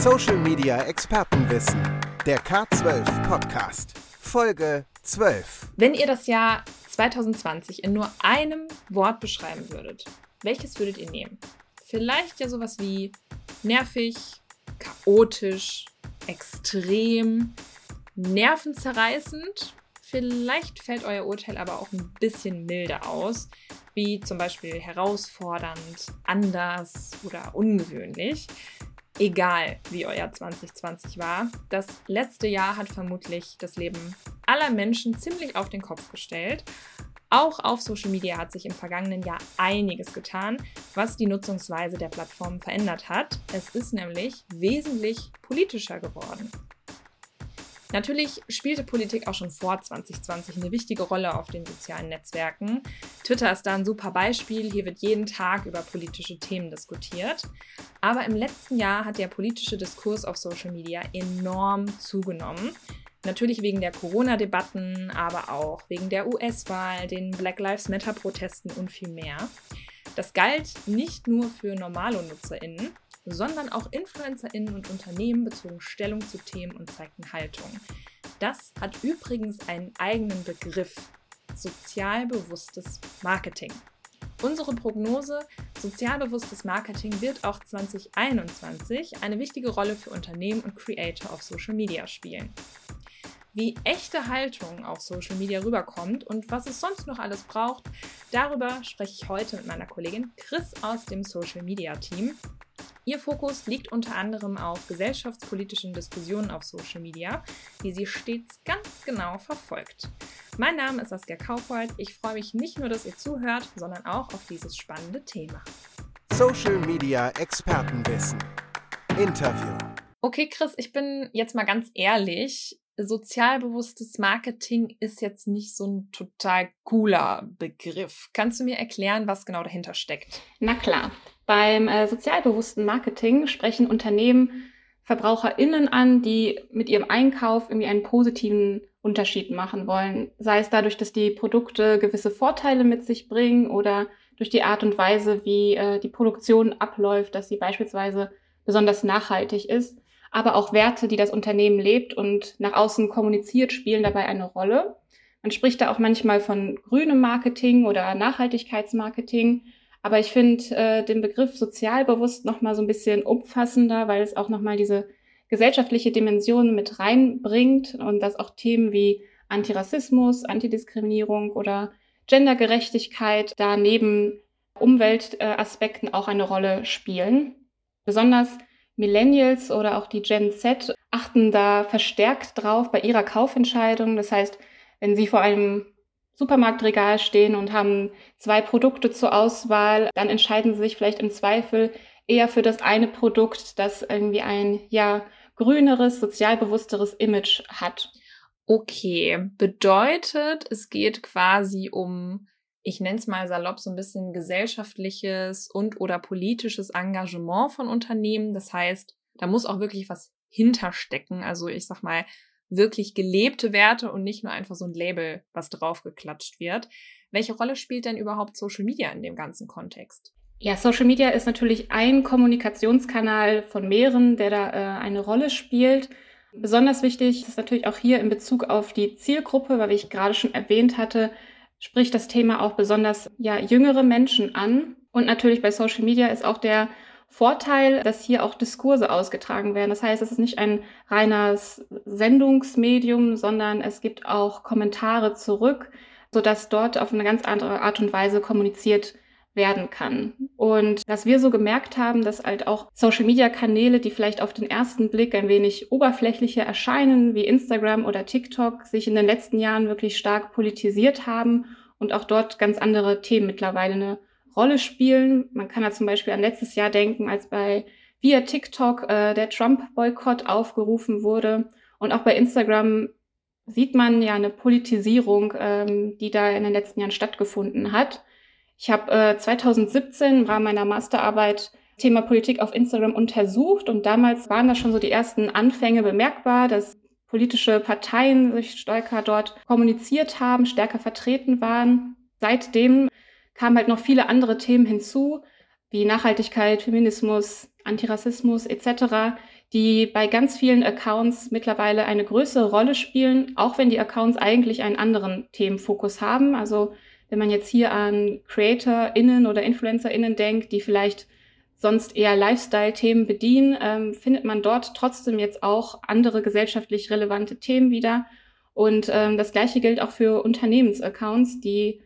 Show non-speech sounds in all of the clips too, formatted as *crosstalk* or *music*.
Social Media Expertenwissen. Der K12 Podcast. Folge 12. Wenn ihr das Jahr 2020 in nur einem Wort beschreiben würdet, welches würdet ihr nehmen? Vielleicht ja sowas wie nervig, chaotisch, extrem, nervenzerreißend. Vielleicht fällt euer Urteil aber auch ein bisschen milder aus, wie zum Beispiel herausfordernd, anders oder ungewöhnlich. Egal, wie euer 2020 war, das letzte Jahr hat vermutlich das Leben aller Menschen ziemlich auf den Kopf gestellt. Auch auf Social Media hat sich im vergangenen Jahr einiges getan, was die Nutzungsweise der Plattformen verändert hat. Es ist nämlich wesentlich politischer geworden. Natürlich spielte Politik auch schon vor 2020 eine wichtige Rolle auf den sozialen Netzwerken. Twitter ist da ein super Beispiel. Hier wird jeden Tag über politische Themen diskutiert. Aber im letzten Jahr hat der politische Diskurs auf Social Media enorm zugenommen. Natürlich wegen der Corona-Debatten, aber auch wegen der US-Wahl, den Black Lives Matter-Protesten und viel mehr. Das galt nicht nur für normale NutzerInnen, sondern auch InfluencerInnen und Unternehmen bezogen Stellung zu Themen und zeigten Haltung. Das hat übrigens einen eigenen Begriff: sozialbewusstes Marketing. Unsere Prognose, sozialbewusstes Marketing wird auch 2021 eine wichtige Rolle für Unternehmen und Creator auf Social Media spielen. Wie echte Haltung auf Social Media rüberkommt und was es sonst noch alles braucht, darüber spreche ich heute mit meiner Kollegin Chris aus dem Social Media Team. Ihr Fokus liegt unter anderem auf gesellschaftspolitischen Diskussionen auf Social Media, die sie stets ganz genau verfolgt. Mein Name ist Saskia Kaufhold. Ich freue mich nicht nur, dass ihr zuhört, sondern auch auf dieses spannende Thema. Social Media Expertenwissen. Interview. Okay, Chris, ich bin jetzt mal ganz ehrlich. Sozialbewusstes Marketing ist jetzt nicht so ein total cooler Begriff. Kannst du mir erklären, was genau dahinter steckt? Na klar. Beim äh, sozialbewussten Marketing sprechen Unternehmen VerbraucherInnen an, die mit ihrem Einkauf irgendwie einen positiven Unterschied machen wollen. Sei es dadurch, dass die Produkte gewisse Vorteile mit sich bringen oder durch die Art und Weise, wie äh, die Produktion abläuft, dass sie beispielsweise besonders nachhaltig ist. Aber auch Werte, die das Unternehmen lebt und nach außen kommuniziert, spielen dabei eine Rolle. Man spricht da auch manchmal von grünem Marketing oder Nachhaltigkeitsmarketing. Aber ich finde äh, den Begriff sozialbewusst nochmal so ein bisschen umfassender, weil es auch nochmal diese gesellschaftliche Dimension mit reinbringt und dass auch Themen wie Antirassismus, Antidiskriminierung oder Gendergerechtigkeit da neben Umweltaspekten auch eine Rolle spielen. Besonders Millennials oder auch die Gen Z achten da verstärkt drauf bei ihrer Kaufentscheidung. Das heißt, wenn sie vor einem Supermarktregal stehen und haben zwei Produkte zur Auswahl, dann entscheiden sie sich vielleicht im Zweifel eher für das eine Produkt, das irgendwie ein ja grüneres, sozialbewussteres Image hat. Okay, bedeutet, es geht quasi um, ich nenne es mal salopp, so ein bisschen gesellschaftliches und oder politisches Engagement von Unternehmen. Das heißt, da muss auch wirklich was hinterstecken. Also ich sag mal, wirklich gelebte Werte und nicht nur einfach so ein Label, was draufgeklatscht wird. Welche Rolle spielt denn überhaupt Social Media in dem ganzen Kontext? Ja, Social Media ist natürlich ein Kommunikationskanal von mehreren, der da äh, eine Rolle spielt. Besonders wichtig ist natürlich auch hier in Bezug auf die Zielgruppe, weil wie ich gerade schon erwähnt hatte, spricht das Thema auch besonders ja jüngere Menschen an. Und natürlich bei Social Media ist auch der Vorteil, dass hier auch Diskurse ausgetragen werden. Das heißt, es ist nicht ein reines Sendungsmedium, sondern es gibt auch Kommentare zurück, sodass dort auf eine ganz andere Art und Weise kommuniziert werden kann. Und was wir so gemerkt haben, dass halt auch Social-Media-Kanäle, die vielleicht auf den ersten Blick ein wenig oberflächlicher erscheinen, wie Instagram oder TikTok, sich in den letzten Jahren wirklich stark politisiert haben und auch dort ganz andere Themen mittlerweile eine Rolle spielen. Man kann da zum Beispiel an letztes Jahr denken, als bei via TikTok äh, der Trump-Boykott aufgerufen wurde. Und auch bei Instagram sieht man ja eine Politisierung, ähm, die da in den letzten Jahren stattgefunden hat. Ich habe äh, 2017 im Rahmen meiner Masterarbeit Thema Politik auf Instagram untersucht und damals waren da schon so die ersten Anfänge bemerkbar, dass politische Parteien sich stärker dort kommuniziert haben, stärker vertreten waren. Seitdem kamen halt noch viele andere Themen hinzu, wie Nachhaltigkeit, Feminismus, Antirassismus etc., die bei ganz vielen Accounts mittlerweile eine größere Rolle spielen, auch wenn die Accounts eigentlich einen anderen Themenfokus haben. Also wenn man jetzt hier an CreatorInnen oder InfluencerInnen denkt, die vielleicht sonst eher Lifestyle-Themen bedienen, ähm, findet man dort trotzdem jetzt auch andere gesellschaftlich relevante Themen wieder. Und ähm, das gleiche gilt auch für Unternehmensaccounts, die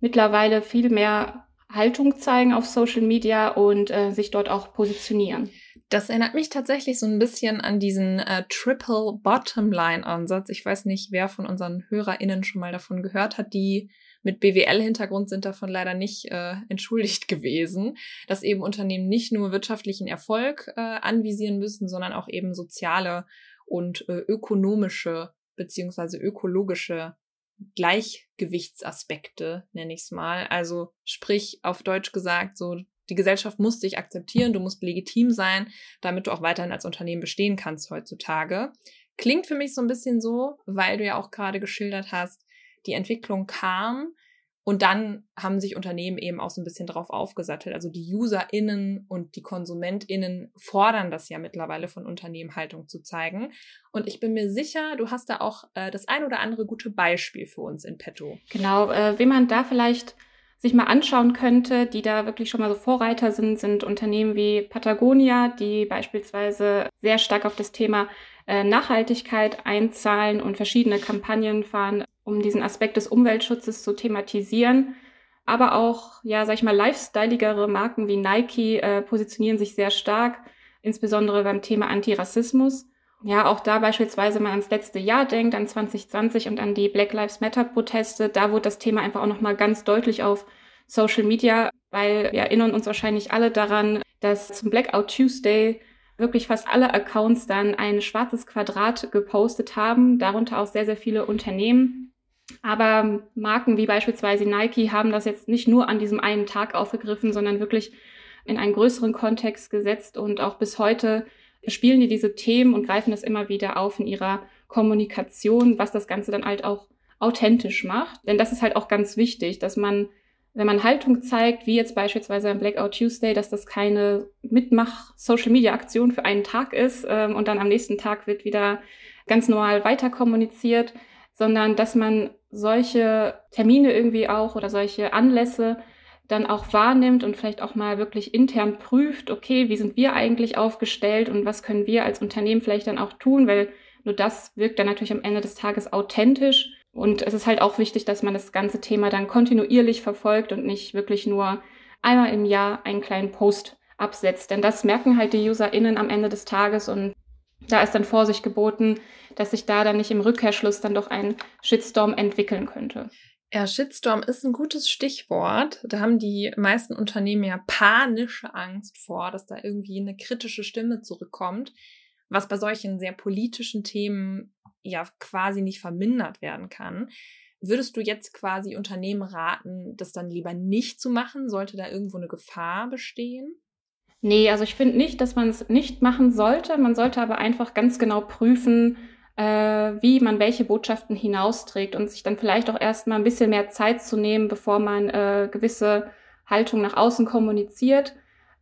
mittlerweile viel mehr Haltung zeigen auf Social Media und äh, sich dort auch positionieren. Das erinnert mich tatsächlich so ein bisschen an diesen äh, Triple Bottom Line Ansatz. Ich weiß nicht, wer von unseren HörerInnen schon mal davon gehört hat, die mit BWL-Hintergrund sind davon leider nicht äh, entschuldigt *laughs* gewesen, dass eben Unternehmen nicht nur wirtschaftlichen Erfolg äh, anvisieren müssen, sondern auch eben soziale und äh, ökonomische beziehungsweise ökologische Gleichgewichtsaspekte, nenne ich es mal. Also sprich auf Deutsch gesagt, so die Gesellschaft muss dich akzeptieren, du musst legitim sein, damit du auch weiterhin als Unternehmen bestehen kannst heutzutage. Klingt für mich so ein bisschen so, weil du ja auch gerade geschildert hast, die Entwicklung kam und dann haben sich Unternehmen eben auch so ein bisschen drauf aufgesattelt. Also die UserInnen und die KonsumentInnen fordern das ja mittlerweile von Unternehmen, Haltung zu zeigen. Und ich bin mir sicher, du hast da auch äh, das ein oder andere gute Beispiel für uns in petto. Genau, äh, wenn man da vielleicht sich mal anschauen könnte, die da wirklich schon mal so Vorreiter sind, sind Unternehmen wie Patagonia, die beispielsweise sehr stark auf das Thema äh, Nachhaltigkeit einzahlen und verschiedene Kampagnen fahren, um diesen Aspekt des Umweltschutzes zu thematisieren. Aber auch, ja, sag ich mal, lifestyleigere Marken wie Nike äh, positionieren sich sehr stark, insbesondere beim Thema Antirassismus. Ja, auch da beispielsweise, man ans letzte Jahr denkt, an 2020 und an die Black Lives Matter Proteste, da wurde das Thema einfach auch nochmal ganz deutlich auf Social Media, weil wir erinnern uns wahrscheinlich alle daran, dass zum Blackout Tuesday wirklich fast alle Accounts dann ein schwarzes Quadrat gepostet haben, darunter auch sehr, sehr viele Unternehmen. Aber Marken wie beispielsweise Nike haben das jetzt nicht nur an diesem einen Tag aufgegriffen, sondern wirklich in einen größeren Kontext gesetzt und auch bis heute spielen die diese Themen und greifen das immer wieder auf in ihrer Kommunikation, was das Ganze dann halt auch authentisch macht. Denn das ist halt auch ganz wichtig, dass man, wenn man Haltung zeigt, wie jetzt beispielsweise am Blackout Tuesday, dass das keine Mitmach-Social-Media-Aktion für einen Tag ist ähm, und dann am nächsten Tag wird wieder ganz normal weiter kommuniziert, sondern dass man solche Termine irgendwie auch oder solche Anlässe dann auch wahrnimmt und vielleicht auch mal wirklich intern prüft, okay, wie sind wir eigentlich aufgestellt und was können wir als Unternehmen vielleicht dann auch tun, weil nur das wirkt dann natürlich am Ende des Tages authentisch. Und es ist halt auch wichtig, dass man das ganze Thema dann kontinuierlich verfolgt und nicht wirklich nur einmal im Jahr einen kleinen Post absetzt. Denn das merken halt die UserInnen am Ende des Tages und da ist dann Vorsicht geboten, dass sich da dann nicht im Rückkehrschluss dann doch ein Shitstorm entwickeln könnte. Ja, Shitstorm ist ein gutes Stichwort. Da haben die meisten Unternehmen ja panische Angst vor, dass da irgendwie eine kritische Stimme zurückkommt, was bei solchen sehr politischen Themen ja quasi nicht vermindert werden kann. Würdest du jetzt quasi Unternehmen raten, das dann lieber nicht zu machen? Sollte da irgendwo eine Gefahr bestehen? Nee, also ich finde nicht, dass man es nicht machen sollte. Man sollte aber einfach ganz genau prüfen, äh, wie man welche Botschaften hinausträgt und sich dann vielleicht auch erstmal ein bisschen mehr Zeit zu nehmen, bevor man äh, gewisse Haltung nach außen kommuniziert.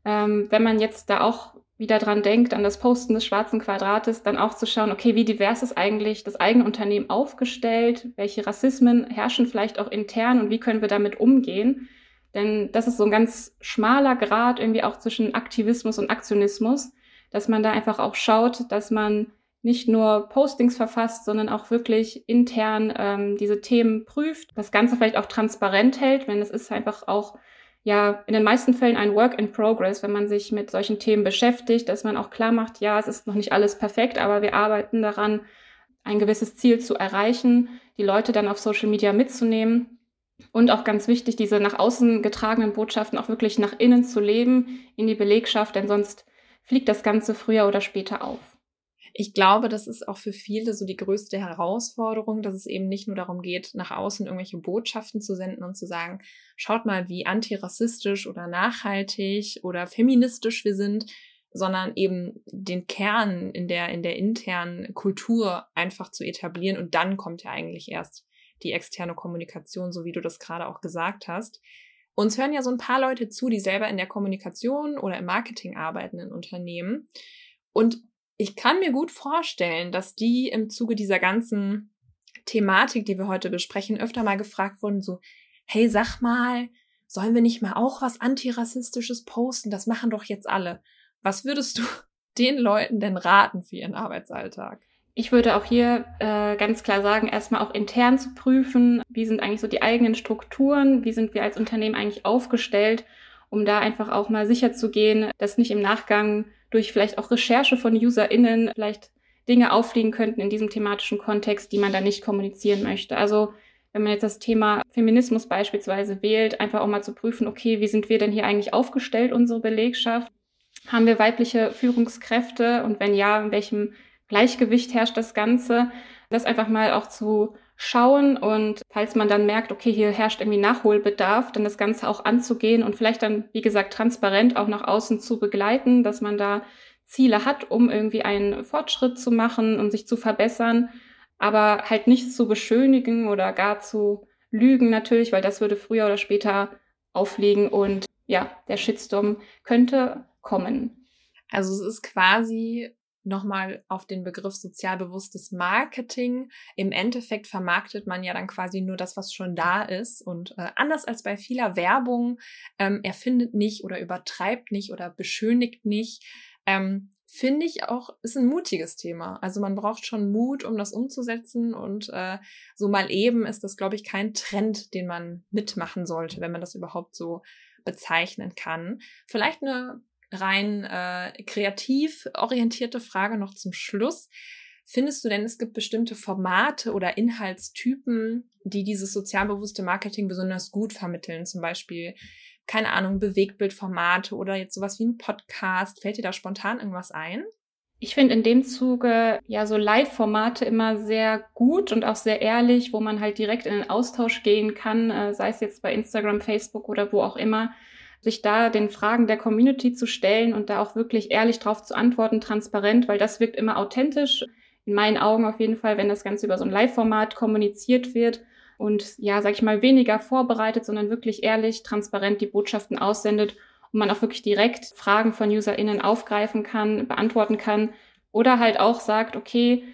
Ähm, wenn man jetzt da auch wieder dran denkt, an das Posten des schwarzen Quadrates, dann auch zu schauen, okay, wie divers ist eigentlich das eigene Unternehmen aufgestellt, welche Rassismen herrschen vielleicht auch intern und wie können wir damit umgehen. Denn das ist so ein ganz schmaler Grad irgendwie auch zwischen Aktivismus und Aktionismus, dass man da einfach auch schaut, dass man nicht nur Postings verfasst, sondern auch wirklich intern ähm, diese Themen prüft, das Ganze vielleicht auch transparent hält, wenn es ist einfach auch ja in den meisten Fällen ein Work in Progress, wenn man sich mit solchen Themen beschäftigt, dass man auch klar macht, ja, es ist noch nicht alles perfekt, aber wir arbeiten daran, ein gewisses Ziel zu erreichen, die Leute dann auf Social Media mitzunehmen und auch ganz wichtig, diese nach außen getragenen Botschaften auch wirklich nach innen zu leben, in die Belegschaft, denn sonst fliegt das Ganze früher oder später auf. Ich glaube, das ist auch für viele so die größte Herausforderung, dass es eben nicht nur darum geht, nach außen irgendwelche Botschaften zu senden und zu sagen, schaut mal, wie antirassistisch oder nachhaltig oder feministisch wir sind, sondern eben den Kern in der, in der internen Kultur einfach zu etablieren. Und dann kommt ja eigentlich erst die externe Kommunikation, so wie du das gerade auch gesagt hast. Uns hören ja so ein paar Leute zu, die selber in der Kommunikation oder im Marketing arbeiten in Unternehmen. Und Ich kann mir gut vorstellen, dass die im Zuge dieser ganzen Thematik, die wir heute besprechen, öfter mal gefragt wurden, so, hey, sag mal, sollen wir nicht mal auch was Antirassistisches posten? Das machen doch jetzt alle. Was würdest du *laughs* den Leuten denn raten für ihren Arbeitsalltag? Ich würde auch hier äh, ganz klar sagen, erstmal auch intern zu prüfen, wie sind eigentlich so die eigenen Strukturen, wie sind wir als Unternehmen eigentlich aufgestellt, um da einfach auch mal sicher zu gehen, dass nicht im Nachgang durch vielleicht auch Recherche von UserInnen vielleicht Dinge auffliegen könnten in diesem thematischen Kontext, die man da nicht kommunizieren möchte. Also wenn man jetzt das Thema Feminismus beispielsweise wählt, einfach auch mal zu prüfen, okay, wie sind wir denn hier eigentlich aufgestellt, unsere Belegschaft? Haben wir weibliche Führungskräfte und wenn ja, in welchem Gleichgewicht herrscht das Ganze? Das einfach mal auch zu schauen und falls man dann merkt, okay, hier herrscht irgendwie Nachholbedarf, dann das Ganze auch anzugehen und vielleicht dann, wie gesagt, transparent auch nach außen zu begleiten, dass man da Ziele hat, um irgendwie einen Fortschritt zu machen und sich zu verbessern, aber halt nicht zu beschönigen oder gar zu lügen natürlich, weil das würde früher oder später aufliegen und ja, der Shitstorm könnte kommen. Also es ist quasi nochmal auf den Begriff sozialbewusstes Marketing. Im Endeffekt vermarktet man ja dann quasi nur das, was schon da ist. Und äh, anders als bei vieler Werbung, ähm, erfindet nicht oder übertreibt nicht oder beschönigt nicht. Ähm, Finde ich auch, ist ein mutiges Thema. Also man braucht schon Mut, um das umzusetzen. Und äh, so mal eben ist das, glaube ich, kein Trend, den man mitmachen sollte, wenn man das überhaupt so bezeichnen kann. Vielleicht eine rein äh, kreativ orientierte Frage noch zum Schluss. Findest du denn, es gibt bestimmte Formate oder Inhaltstypen, die dieses sozialbewusste Marketing besonders gut vermitteln? Zum Beispiel, keine Ahnung, Bewegtbildformate oder jetzt sowas wie ein Podcast. Fällt dir da spontan irgendwas ein? Ich finde in dem Zuge ja so Live-Formate immer sehr gut und auch sehr ehrlich, wo man halt direkt in den Austausch gehen kann, äh, sei es jetzt bei Instagram, Facebook oder wo auch immer sich da den Fragen der Community zu stellen und da auch wirklich ehrlich drauf zu antworten, transparent, weil das wirkt immer authentisch. In meinen Augen auf jeden Fall, wenn das Ganze über so ein Live-Format kommuniziert wird und ja, sag ich mal, weniger vorbereitet, sondern wirklich ehrlich, transparent die Botschaften aussendet und man auch wirklich direkt Fragen von UserInnen aufgreifen kann, beantworten kann oder halt auch sagt, okay,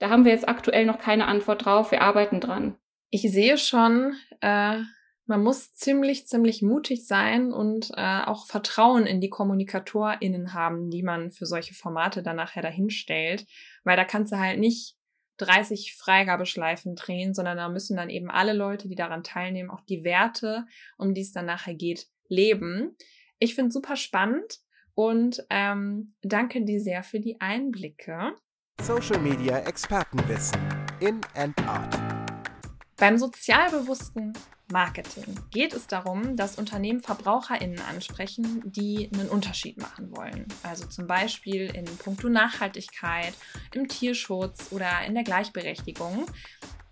da haben wir jetzt aktuell noch keine Antwort drauf, wir arbeiten dran. Ich sehe schon, äh, man muss ziemlich, ziemlich mutig sein und äh, auch Vertrauen in die KommunikatorInnen haben, die man für solche Formate dann nachher dahinstellt. Weil da kannst du halt nicht 30 Freigabeschleifen drehen, sondern da müssen dann eben alle Leute, die daran teilnehmen, auch die Werte, um die es dann nachher geht, leben. Ich finde super spannend und ähm, danke dir sehr für die Einblicke. Social Media Expertenwissen in and out. Beim sozialbewussten Marketing geht es darum, dass Unternehmen VerbraucherInnen ansprechen, die einen Unterschied machen wollen. Also zum Beispiel in puncto Nachhaltigkeit, im Tierschutz oder in der Gleichberechtigung.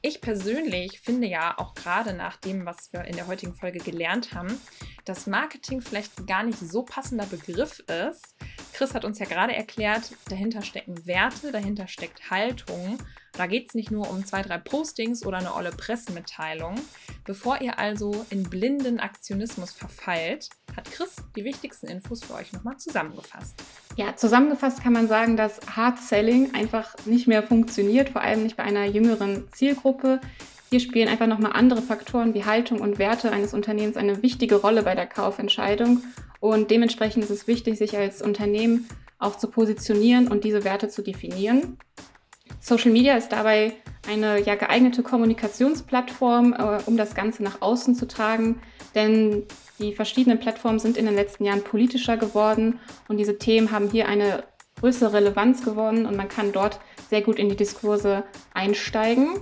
Ich persönlich finde ja auch gerade nach dem, was wir in der heutigen Folge gelernt haben, dass Marketing vielleicht gar nicht so passender Begriff ist. Chris hat uns ja gerade erklärt, dahinter stecken Werte, dahinter steckt Haltung. Da geht es nicht nur um zwei, drei Postings oder eine olle Pressemitteilung. Bevor ihr also in blinden Aktionismus verfallt, hat Chris die wichtigsten Infos für euch nochmal zusammengefasst. Ja, zusammengefasst kann man sagen, dass Hard Selling einfach nicht mehr funktioniert, vor allem nicht bei einer jüngeren Zielgruppe. Hier spielen einfach nochmal andere Faktoren wie Haltung und Werte eines Unternehmens eine wichtige Rolle bei der Kaufentscheidung. Und dementsprechend ist es wichtig, sich als Unternehmen auch zu positionieren und diese Werte zu definieren. Social Media ist dabei eine ja, geeignete Kommunikationsplattform, äh, um das Ganze nach außen zu tragen. Denn die verschiedenen Plattformen sind in den letzten Jahren politischer geworden und diese Themen haben hier eine größere Relevanz gewonnen und man kann dort sehr gut in die Diskurse einsteigen.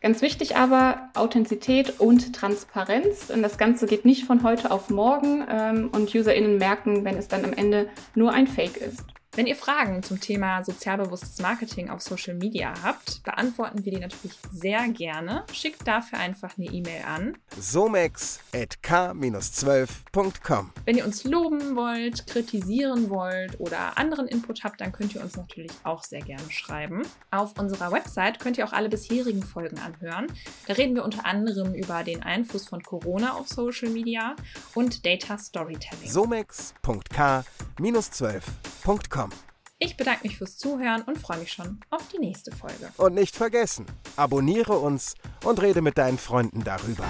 Ganz wichtig aber Authentizität und Transparenz. Und das Ganze geht nicht von heute auf morgen ähm, und UserInnen merken, wenn es dann am Ende nur ein Fake ist. Wenn ihr Fragen zum Thema sozialbewusstes Marketing auf Social Media habt, beantworten wir die natürlich sehr gerne. Schickt dafür einfach eine E-Mail an somex.k-12.com. Wenn ihr uns loben wollt, kritisieren wollt oder anderen Input habt, dann könnt ihr uns natürlich auch sehr gerne schreiben. Auf unserer Website könnt ihr auch alle bisherigen Folgen anhören. Da reden wir unter anderem über den Einfluss von Corona auf Social Media und Data Storytelling. somex.k-12.com Ich bedanke mich fürs Zuhören und freue mich schon auf die nächste Folge. Und nicht vergessen, abonniere uns und rede mit deinen Freunden darüber.